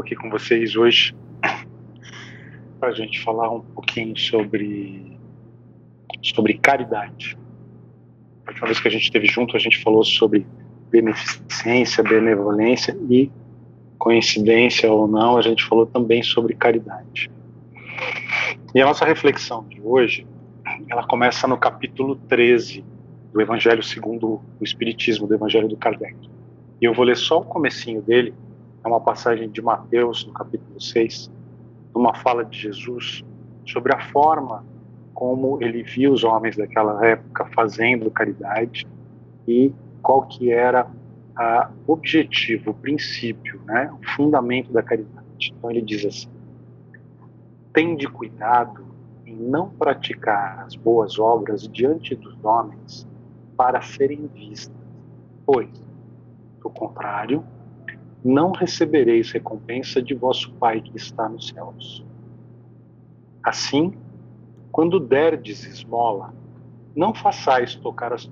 aqui com vocês hoje para a gente falar um pouquinho sobre sobre caridade. A última vez que a gente esteve junto, a gente falou sobre beneficência, benevolência e coincidência ou não, a gente falou também sobre caridade. E a nossa reflexão de hoje, ela começa no capítulo 13 do Evangelho segundo o Espiritismo, do Evangelho do Kardec. E eu vou ler só o comecinho dele, é uma passagem de Mateus, no capítulo 6, numa fala de Jesus sobre a forma como ele viu os homens daquela época fazendo caridade e qual que era o objetivo, o princípio, né, o fundamento da caridade. Então ele diz assim: tende cuidado em não praticar as boas obras diante dos homens para serem vistas, pois, do contrário, não recebereis recompensa de vosso Pai que está nos céus. Assim, quando derdes esmola, não façais tocar, as,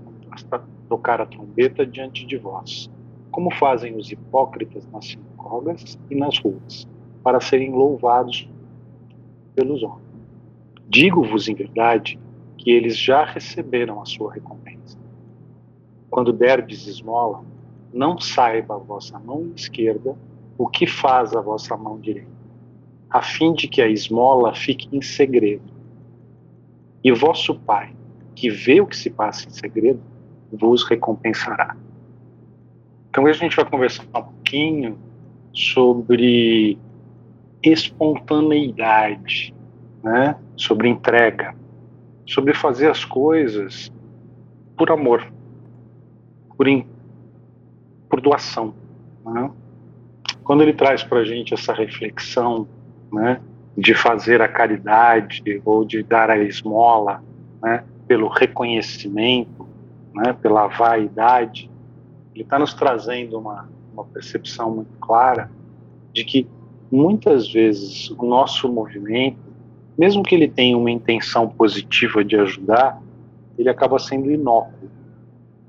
tocar a trombeta diante de vós, como fazem os hipócritas nas sinagogas e nas ruas, para serem louvados pelos homens. Digo-vos em verdade que eles já receberam a sua recompensa. Quando derdes esmola, não saiba a vossa mão esquerda o que faz a vossa mão direita, a fim de que a esmola fique em segredo. E vosso Pai, que vê o que se passa em segredo, vos recompensará. Então hoje a gente vai conversar um pouquinho sobre espontaneidade, né? sobre entrega, sobre fazer as coisas por amor, por, por doação. Né? Quando ele traz para a gente essa reflexão né, de fazer a caridade ou de dar a esmola né, pelo reconhecimento, né, pela vaidade, ele está nos trazendo uma, uma percepção muito clara de que muitas vezes o nosso movimento, mesmo que ele tenha uma intenção positiva de ajudar, ele acaba sendo inócuo.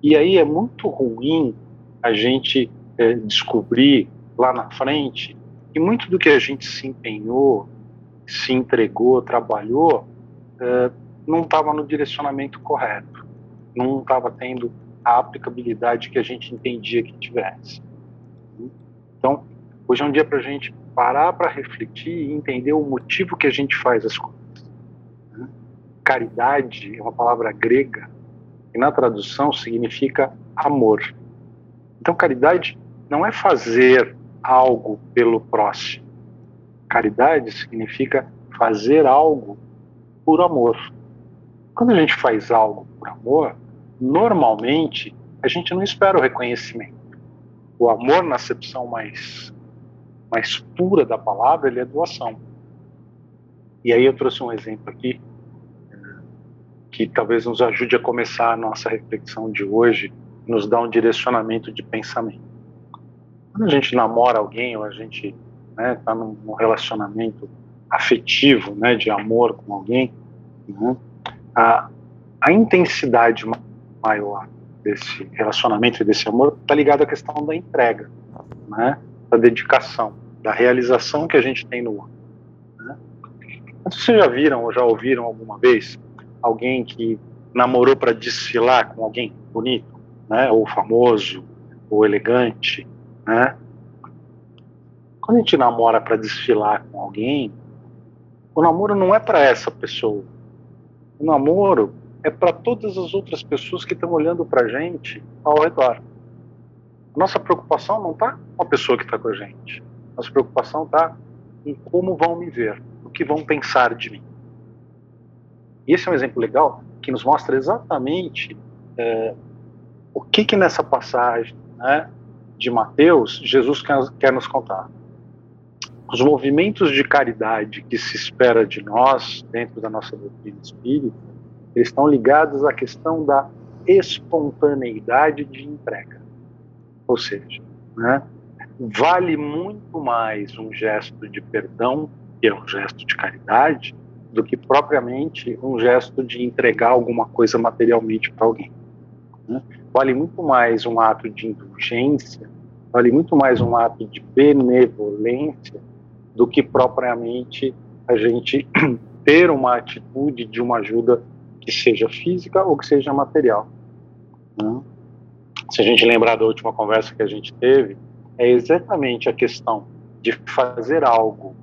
E aí é muito ruim a gente é, descobrir lá na frente que muito do que a gente se empenhou, se entregou, trabalhou, é, não estava no direcionamento correto, não estava tendo a aplicabilidade que a gente entendia que tivesse. Então, hoje é um dia para a gente parar para refletir e entender o motivo que a gente faz as coisas. Né? Caridade é uma palavra grega e na tradução significa amor. Então, caridade não é fazer algo pelo próximo. Caridade significa fazer algo por amor. Quando a gente faz algo por amor, normalmente a gente não espera o reconhecimento. O amor, na acepção mais, mais pura da palavra, ele é doação. E aí eu trouxe um exemplo aqui que talvez nos ajude a começar a nossa reflexão de hoje nos dá um direcionamento de pensamento. Quando a gente namora alguém ou a gente está né, tá num, relacionamento afetivo, né, de amor com alguém, né, a, a intensidade maior desse relacionamento e desse amor está ligada à questão da entrega, né, da dedicação, da realização que a gente tem no outro. Né. Vocês já viram ou já ouviram alguma vez alguém que namorou para desfilar com alguém bonito? Né, ou famoso, ou elegante, né? Quando a gente namora para desfilar com alguém, o namoro não é para essa pessoa. O namoro é para todas as outras pessoas que estão olhando para a gente ao redor. Nossa preocupação não está com a pessoa que está com a gente. Nossa preocupação está em como vão me ver, o que vão pensar de mim. E esse é um exemplo legal que nos mostra exatamente é, o que que nessa passagem né, de Mateus Jesus quer, quer nos contar? Os movimentos de caridade que se espera de nós dentro da nossa doutrina espírita, eles estão ligados à questão da espontaneidade de entrega. Ou seja, né, vale muito mais um gesto de perdão, que é um gesto de caridade, do que propriamente um gesto de entregar alguma coisa materialmente para alguém. Né? Vale muito mais um ato de indulgência vale muito mais um ato de benevolência do que propriamente a gente ter uma atitude de uma ajuda que seja física ou que seja material. Né? Se a gente lembrar da última conversa que a gente teve, é exatamente a questão de fazer algo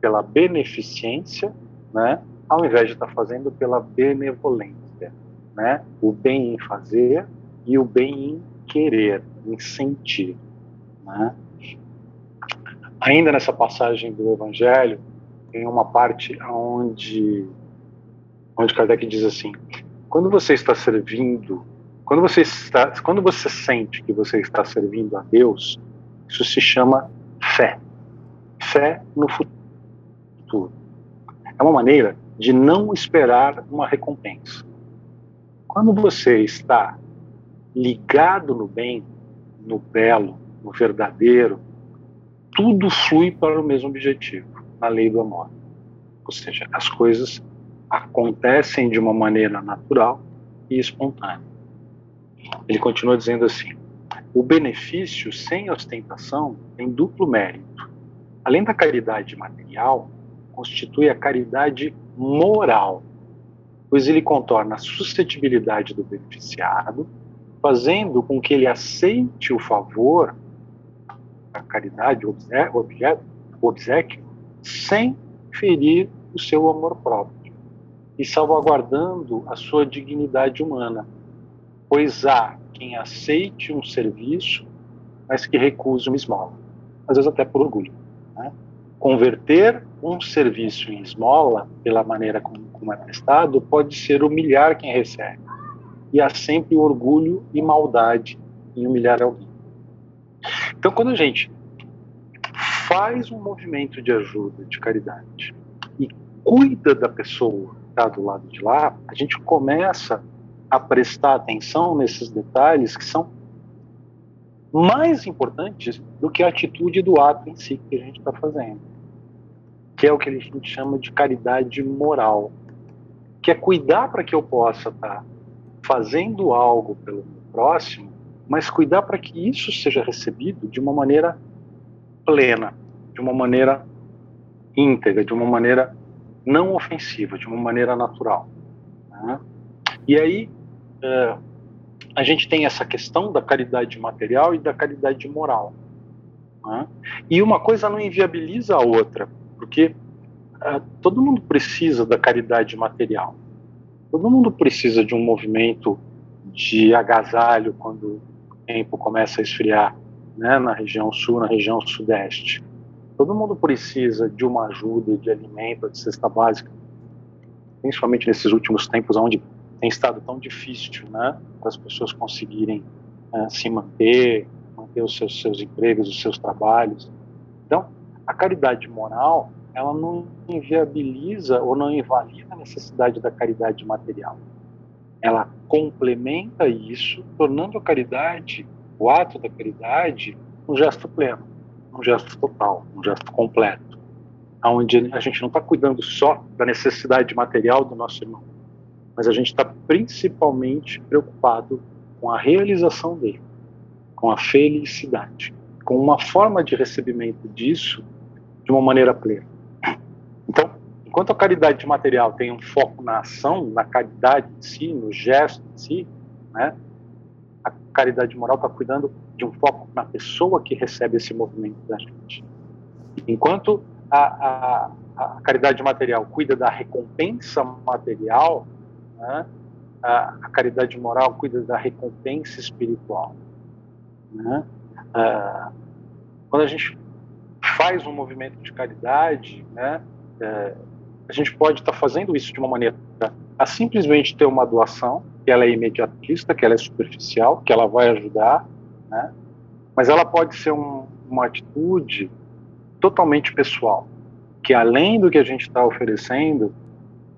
pela beneficência, né, ao invés de estar fazendo pela benevolência, né, o bem em fazer e o bem em querer, em sentir, né. Ainda nessa passagem do Evangelho, tem uma parte onde, onde Kardec diz assim: quando você está servindo, quando você está, quando você sente que você está servindo a Deus, isso se chama fé. Fé no futuro. É uma maneira de não esperar uma recompensa. Quando você está ligado no bem, no belo, no verdadeiro, tudo flui para o mesmo objetivo, na lei do amor. Ou seja, as coisas acontecem de uma maneira natural e espontânea. Ele continua dizendo assim: o benefício sem ostentação tem duplo mérito. Além da caridade material, constitui a caridade moral, pois ele contorna a suscetibilidade do beneficiado, fazendo com que ele aceite o favor, a caridade, o objeto, o obsequio, sem ferir o seu amor próprio e salvaguardando a sua dignidade humana, pois há quem aceite um serviço, mas que recuse uma esmola, às vezes até por orgulho. Né? Converter um serviço em esmola, pela maneira como, como é prestado, pode ser humilhar quem recebe. E há sempre orgulho e maldade em humilhar alguém. Então, quando a gente faz um movimento de ajuda, de caridade, e cuida da pessoa que está do lado de lá, a gente começa a prestar atenção nesses detalhes que são mais importantes do que a atitude do ato em si que a gente está fazendo, que é o que a gente chama de caridade moral, que é cuidar para que eu possa estar tá fazendo algo pelo próximo, mas cuidar para que isso seja recebido de uma maneira plena, de uma maneira íntegra, de uma maneira não ofensiva, de uma maneira natural. Né? E aí é, a gente tem essa questão da caridade material e da caridade moral. Né? E uma coisa não inviabiliza a outra, porque é, todo mundo precisa da caridade material. Todo mundo precisa de um movimento de agasalho quando o tempo começa a esfriar né, na região sul, na região sudeste. Todo mundo precisa de uma ajuda de alimento, de cesta básica, principalmente nesses últimos tempos onde tem estado tão difícil, né, para as pessoas conseguirem uh, se manter, manter os seus, seus empregos, os seus trabalhos. Então, a caridade moral, ela não inviabiliza ou não invalida a necessidade da caridade material. Ela complementa isso, tornando a caridade, o ato da caridade, um gesto pleno, um gesto total, um gesto completo, onde a gente não está cuidando só da necessidade material do nosso irmão, mas a gente está principalmente preocupado com a realização dele, com a felicidade, com uma forma de recebimento disso de uma maneira plena. Enquanto a caridade material tem um foco na ação, na caridade em si, no gesto em si, né, a caridade moral está cuidando de um foco na pessoa que recebe esse movimento da gente. Enquanto a, a, a caridade material cuida da recompensa material, né? a, a, caridade moral cuida da recompensa espiritual. Né? Quando a gente faz um movimento de caridade, né, é, a gente pode estar tá fazendo isso de uma maneira a simplesmente ter uma doação, que ela é imediatista, que ela é superficial, que ela vai ajudar, né? mas ela pode ser um, uma atitude totalmente pessoal, que além do que a gente está oferecendo,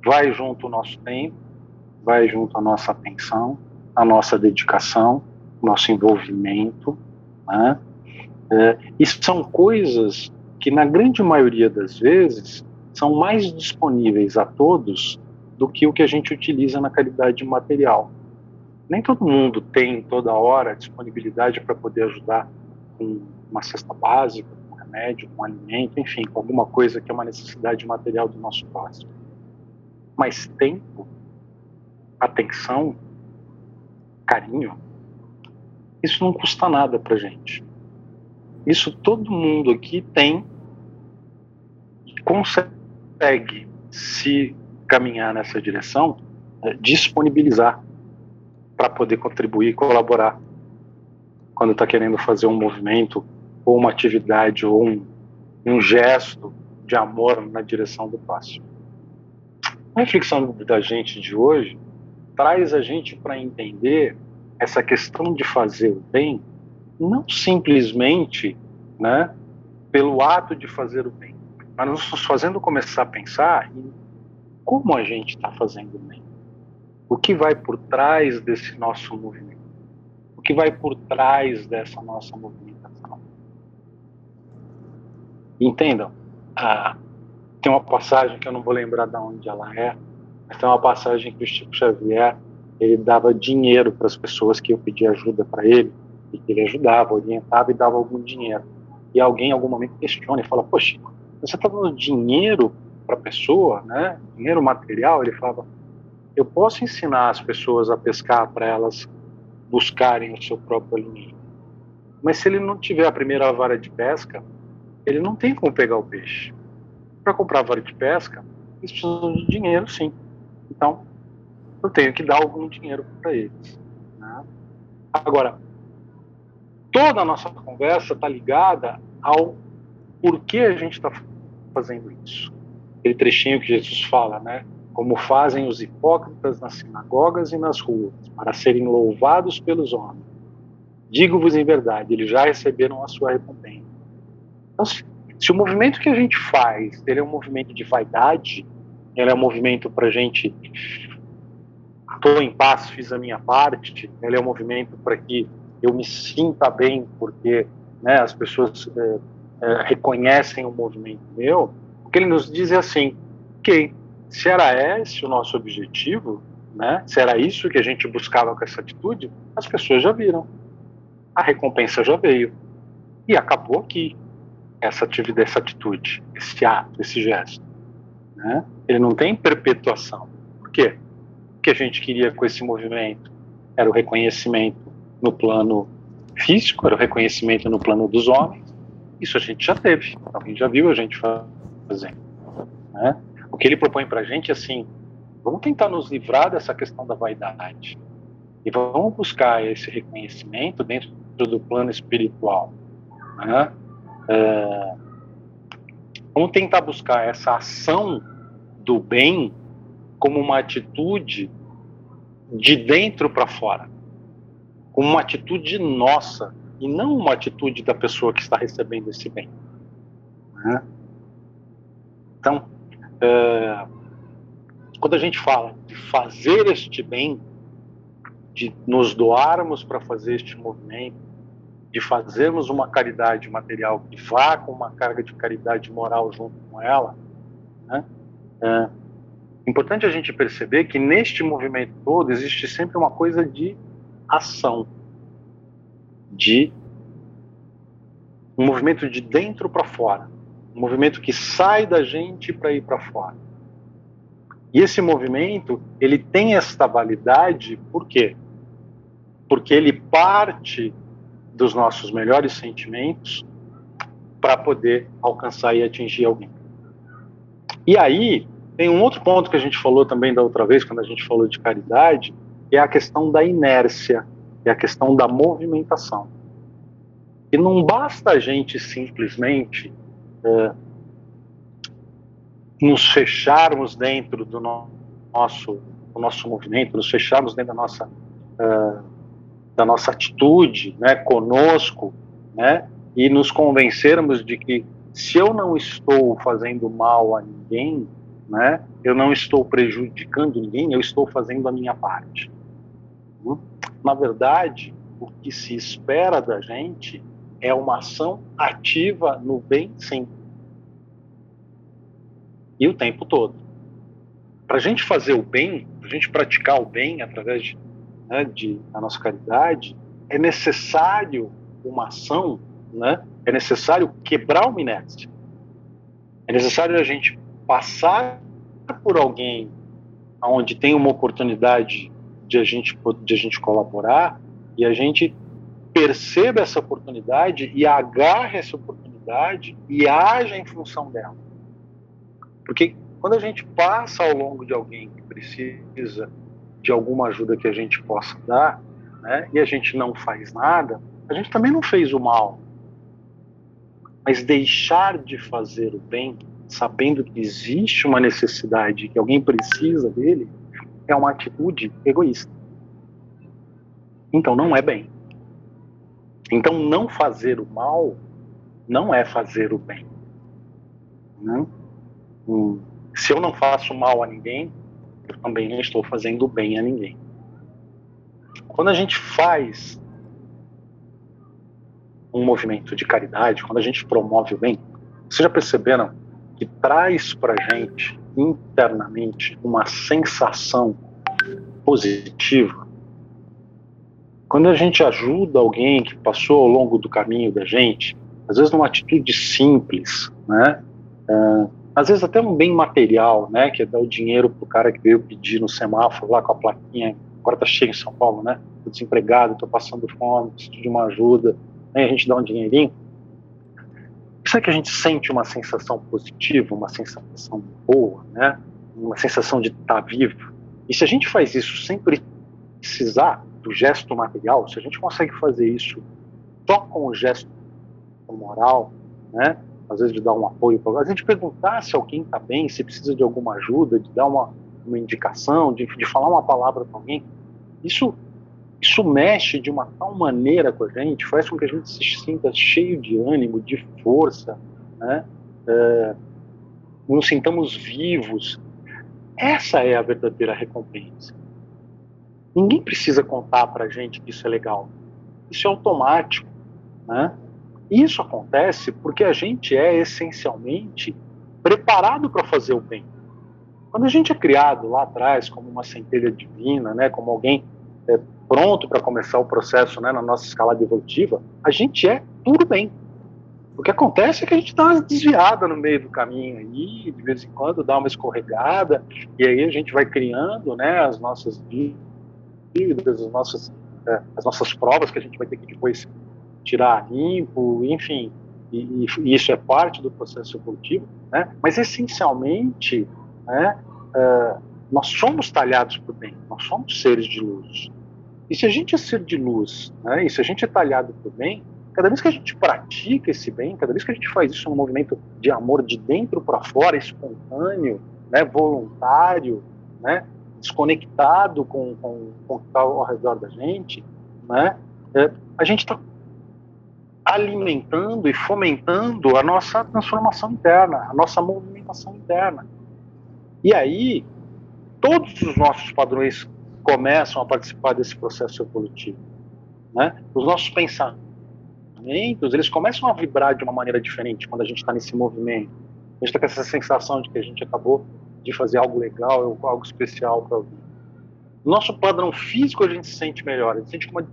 vai junto o nosso tempo, vai junto a nossa atenção, a nossa dedicação, nosso envolvimento. Né? É, e são coisas que, na grande maioria das vezes, são mais disponíveis a todos do que o que a gente utiliza na caridade material. Nem todo mundo tem toda hora disponibilidade para poder ajudar com uma cesta básica, com remédio, com alimento, enfim, com alguma coisa que é uma necessidade material do nosso próximo. Mas tempo, atenção, carinho, isso não custa nada para gente. Isso todo mundo aqui tem consegue se caminhar nessa direção, é, disponibilizar para poder contribuir e colaborar quando está querendo fazer um movimento ou uma atividade ou um, um gesto de amor na direção do próximo. A reflexão da gente de hoje traz a gente para entender essa questão de fazer o bem não simplesmente né, pelo ato de fazer o bem, mas nos fazendo começar a pensar em como a gente está fazendo bem. O que vai por trás desse nosso movimento? O que vai por trás dessa nossa movimentação? Entendam, ah, tem uma passagem que eu não vou lembrar de onde ela é, mas tem uma passagem que o Chico Xavier ele dava dinheiro para as pessoas que eu pedia ajuda para ele, e que ele ajudava, orientava e dava algum dinheiro. E alguém em algum momento questiona e fala: Poxa, você está dando dinheiro para a pessoa, né? dinheiro material? Ele falava: Eu posso ensinar as pessoas a pescar para elas buscarem o seu próprio alimento. Mas se ele não tiver a primeira vara de pesca, ele não tem como pegar o peixe. Para comprar a vara de pesca, eles precisam de dinheiro, sim. Então, eu tenho que dar algum dinheiro para eles. Né? Agora, toda a nossa conversa está ligada ao porquê a gente está fazendo isso. Aquele trechinho que Jesus fala, né? Como fazem os hipócritas nas sinagogas e nas ruas, para serem louvados pelos homens. Digo-vos em verdade, eles já receberam a sua recompensa. Então, se, se o movimento que a gente faz ele é um movimento de vaidade, ele é um movimento para a gente estou em paz, fiz a minha parte, ele é um movimento para que eu me sinta bem, porque né, as pessoas é, é, reconhecem o movimento meu, o que ele nos diz é assim, ok, se era esse o nosso objetivo, né, se era isso que a gente buscava com essa atitude, as pessoas já viram, a recompensa já veio, e acabou aqui essa atividade, essa atitude, esse ato, esse gesto. Né? Ele não tem perpetuação. Por quê? que a gente queria com esse movimento era o reconhecimento no plano físico, era o reconhecimento no plano dos homens. Isso a gente já teve, alguém já viu a gente fazendo. Né? O que ele propõe para a gente é assim: vamos tentar nos livrar dessa questão da vaidade e vamos buscar esse reconhecimento dentro do plano espiritual. Né? É, vamos tentar buscar essa ação do bem como uma atitude de dentro para fora, como uma atitude nossa e não uma atitude da pessoa que está recebendo esse bem. Né? Então, é, quando a gente fala de fazer este bem, de nos doarmos para fazer este movimento, de fazermos uma caridade material que vá com uma carga de caridade moral junto com ela, né? É, Importante a gente perceber que neste movimento todo existe sempre uma coisa de ação, de um movimento de dentro para fora, um movimento que sai da gente para ir para fora. E esse movimento, ele tem esta validade, por quê? Porque ele parte dos nossos melhores sentimentos para poder alcançar e atingir alguém. E aí, tem um outro ponto que a gente falou também da outra vez, quando a gente falou de caridade, que é a questão da inércia, é a questão da movimentação. E não basta a gente simplesmente é, nos fecharmos dentro do no nosso, do nosso movimento, nos fecharmos dentro da nossa, é, da nossa atitude né, conosco, né, e nos convencermos de que se eu não estou fazendo mal a ninguém, né? Eu não estou prejudicando ninguém, eu estou fazendo a minha parte. Hum? Na verdade, o que se espera da gente é uma ação ativa no bem, sim. E o tempo todo. Para a gente fazer o bem, para a gente praticar o bem através de, né, de, da nossa caridade, é necessário uma ação né, é necessário quebrar uma inércia. É necessário a gente passar por alguém onde tem uma oportunidade de a gente, de a gente colaborar e a gente perceba essa oportunidade e agarre essa oportunidade e haja em função dela. Porque quando a gente passa ao longo de alguém que precisa de alguma ajuda que a gente possa dar, né, e a gente não faz nada, a gente também não fez o mal. Mas deixar de fazer o bem, sabendo que existe uma necessidade, que alguém precisa dele, é uma atitude egoísta. Então não é bem. Então não fazer o mal não é fazer o bem. Né? Hum. Se eu não faço mal a ninguém, eu também não estou fazendo bem a ninguém. Quando a gente faz um movimento de caridade, quando a gente promove o bem, vocês já perceberam que traz para a gente internamente uma sensação positiva? Quando a gente ajuda alguém que passou ao longo do caminho da gente, às vezes numa atitude simples, né? Uh, às vezes até um bem material, né, que é dar o dinheiro pro cara que veio pedir no semáforo lá com a plaquinha, agora tá cheio em São Paulo, né, tô desempregado, tô passando fome, preciso de uma ajuda, né, a gente dá um dinheirinho. Sabe que a gente sente uma sensação positiva, uma sensação boa, né, uma sensação de estar tá vivo? E se a gente faz isso sem precisar do gesto material, se a gente consegue fazer isso só com o gesto moral, né, às vezes de dar um apoio para a gente perguntar se alguém está bem, se precisa de alguma ajuda, de dar uma, uma indicação, de, de falar uma palavra para alguém, isso isso mexe de uma tal maneira com a gente, faz com que a gente se sinta cheio de ânimo, de força, né? É, nos sintamos vivos. Essa é a verdadeira recompensa. Ninguém precisa contar para a gente que isso é legal. Isso é automático, né? Isso acontece porque a gente é essencialmente preparado para fazer o bem. Quando a gente é criado lá atrás como uma centelha divina, né, como alguém é, pronto para começar o processo né, na nossa escala evolutiva, a gente é tudo bem. O que acontece é que a gente dá uma desviada no meio do caminho aí, de vez em quando dá uma escorregada, e aí a gente vai criando né, as nossas dívidas, as nossas, é, as nossas provas que a gente vai ter que depois tirar limpo, enfim, e, e isso é parte do processo evolutivo, né? mas essencialmente né, uh, nós somos talhados por bem, nós somos seres de luz. E se a gente é ser de luz, né, e se a gente é talhado por bem, cada vez que a gente pratica esse bem, cada vez que a gente faz isso num movimento de amor de dentro para fora, espontâneo, né, voluntário, né, desconectado com, com, com o que está ao redor da gente, né, é, a gente está alimentando e fomentando a nossa transformação interna, a nossa movimentação interna. E aí, todos os nossos padrões começam a participar desse processo evolutivo. Né? Os nossos pensamentos, eles começam a vibrar de uma maneira diferente quando a gente está nesse movimento. A gente está com essa sensação de que a gente acabou de fazer algo legal, algo especial para alguém. No nosso padrão físico, a gente se sente melhor, a gente sente uma,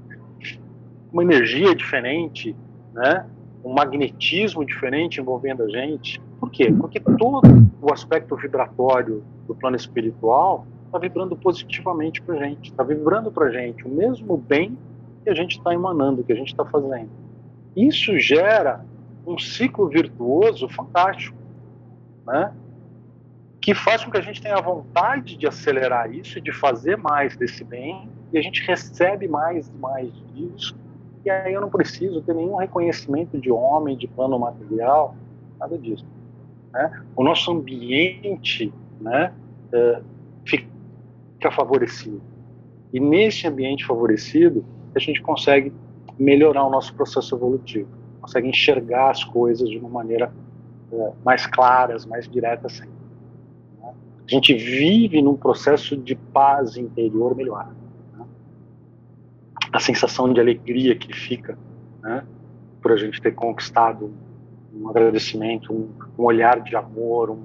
uma energia diferente, né? um magnetismo diferente envolvendo a gente. Por quê? Porque todo o aspecto vibratório do plano espiritual está vibrando positivamente para a gente, está vibrando para a gente o mesmo bem que a gente está emanando, que a gente está fazendo. Isso gera um ciclo virtuoso fantástico, né? que faz com que a gente tenha vontade de acelerar isso e de fazer mais desse bem, e a gente recebe mais e mais disso, e aí eu não preciso ter nenhum reconhecimento de homem, de plano material, nada disso. Né? O nosso ambiente né, é, fica favorecido. E nesse ambiente favorecido, a gente consegue melhorar o nosso processo evolutivo, consegue enxergar as coisas de uma maneira é, mais claras, mais sempre. Né? A gente vive num processo de paz interior melhorado a sensação de alegria que fica, né, por a gente ter conquistado um agradecimento, um, um olhar de amor, um,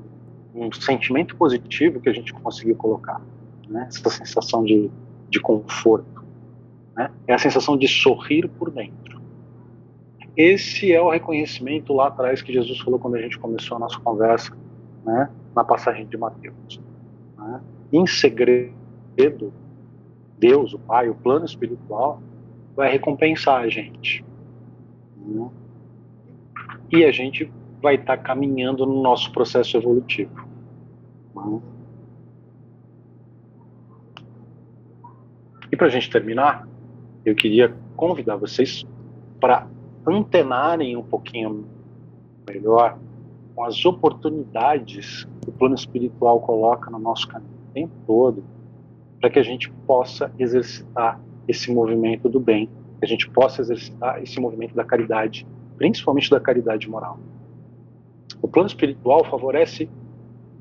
um, sentimento positivo que a gente conseguiu colocar, né, essa sensação de, de conforto, né, é a sensação de sorrir por dentro. esse é o reconhecimento lá atrás que Jesus falou quando a gente começou a nossa conversa, né, na passagem de Mateus. Né? Em segredo, Deus, o Pai, o plano espiritual, vai recompensar a gente. Né? E a gente vai estar tá caminhando no nosso processo evolutivo. E para a gente terminar, eu queria convidar vocês para antenarem um pouquinho melhor com as oportunidades que o plano espiritual coloca no nosso caminho o tempo todo, para que a gente possa exercitar esse movimento do bem, que a gente possa exercitar esse movimento da caridade, principalmente da caridade moral. O plano espiritual favorece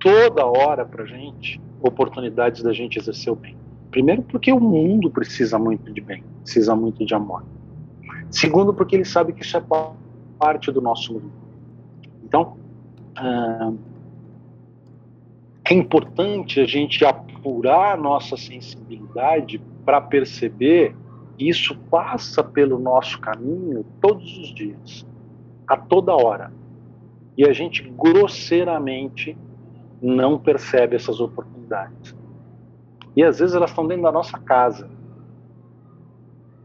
toda hora para gente oportunidades da gente exercer o bem. Primeiro, porque o mundo precisa muito de bem, precisa muito de amor. Segundo, porque ele sabe que isso é parte do nosso mundo. Então, é importante a gente apurar a nossa sensibilidade para perceber que isso passa pelo nosso caminho todos os dias, a toda hora. E a gente grosseiramente não percebe essas oportunidades. E às vezes elas estão dentro da nossa casa.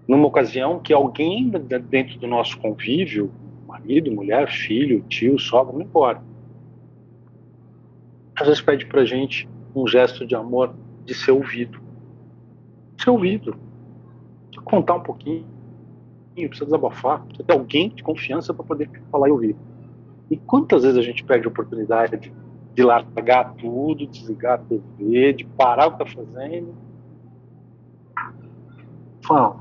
Numa ocasião que alguém dentro do nosso convívio, marido, mulher, filho, tio, sogra, não importa, às vezes pede pra gente um gesto de amor de ser ouvido. Ser ouvido. Contar um pouquinho, precisa desabafar, precisa ter alguém de confiança para poder falar e ouvir. E quantas vezes a gente perde a oportunidade de largar tudo, desligar a TV, de parar o que está fazendo. Fala,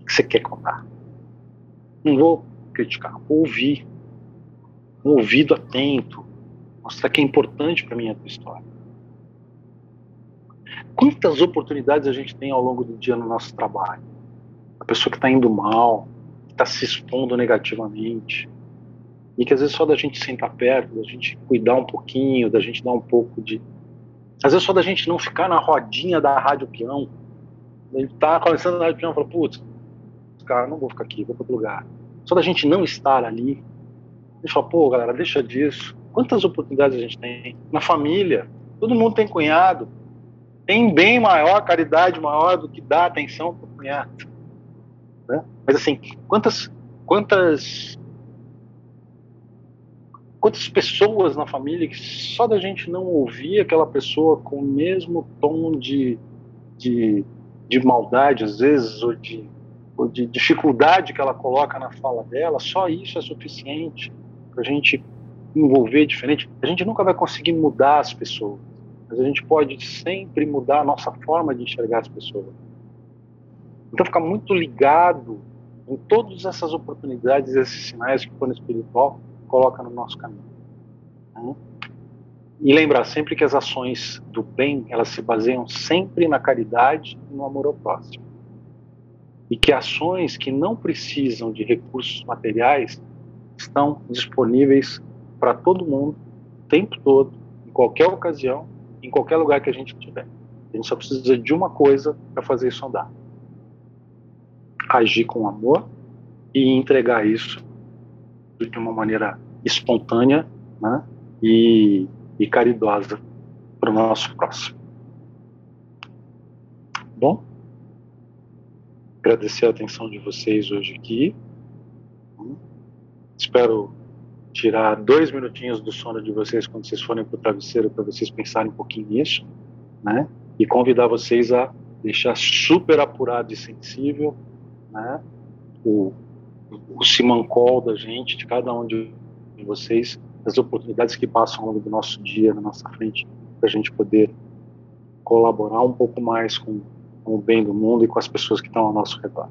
o que você quer contar? Não vou criticar, vou ouvir. Um ouvido atento, mostrar que é importante para mim a tua história. Quantas oportunidades a gente tem ao longo do dia no nosso trabalho? A pessoa que está indo mal, que está se expondo negativamente, e que às vezes só da gente sentar perto, da gente cuidar um pouquinho, da gente dar um pouco de. Às vezes só da gente não ficar na rodinha da rádio peão. Ele tá começando na rádio peão e fala, putz, cara, não vou ficar aqui, vou para outro lugar. Só da gente não estar ali. Ele fala, pô, galera, deixa disso. Quantas oportunidades a gente tem? Na família, todo mundo tem cunhado. Tem bem maior, caridade maior do que dar atenção para o cunhado. Né? Mas assim, quantas, quantas quantas pessoas na família que só da gente não ouvir aquela pessoa com o mesmo tom de, de, de maldade, às vezes, ou de, ou de dificuldade que ela coloca na fala dela, só isso é suficiente para a gente envolver diferente. A gente nunca vai conseguir mudar as pessoas, mas a gente pode sempre mudar a nossa forma de enxergar as pessoas. Então, ficar muito ligado em todas essas oportunidades, esses sinais que o plano espiritual coloca no nosso caminho. Né? E lembrar sempre que as ações do bem, elas se baseiam sempre na caridade e no amor ao próximo. E que ações que não precisam de recursos materiais estão disponíveis para todo mundo, o tempo todo, em qualquer ocasião, em qualquer lugar que a gente estiver. A gente só precisa de uma coisa para fazer isso andar: agir com amor e entregar isso de uma maneira espontânea né, e, e caridosa para o nosso próximo. Bom, agradecer a atenção de vocês hoje aqui. Espero tirar dois minutinhos do sono de vocês quando vocês forem para o travesseiro para vocês pensarem um pouquinho nisso, né? E convidar vocês a deixar super apurado e sensível, né? O o simancol da gente, de cada um de vocês, as oportunidades que passam ao longo do nosso dia, na nossa frente, para a gente poder colaborar um pouco mais com, com o bem do mundo e com as pessoas que estão ao nosso redor.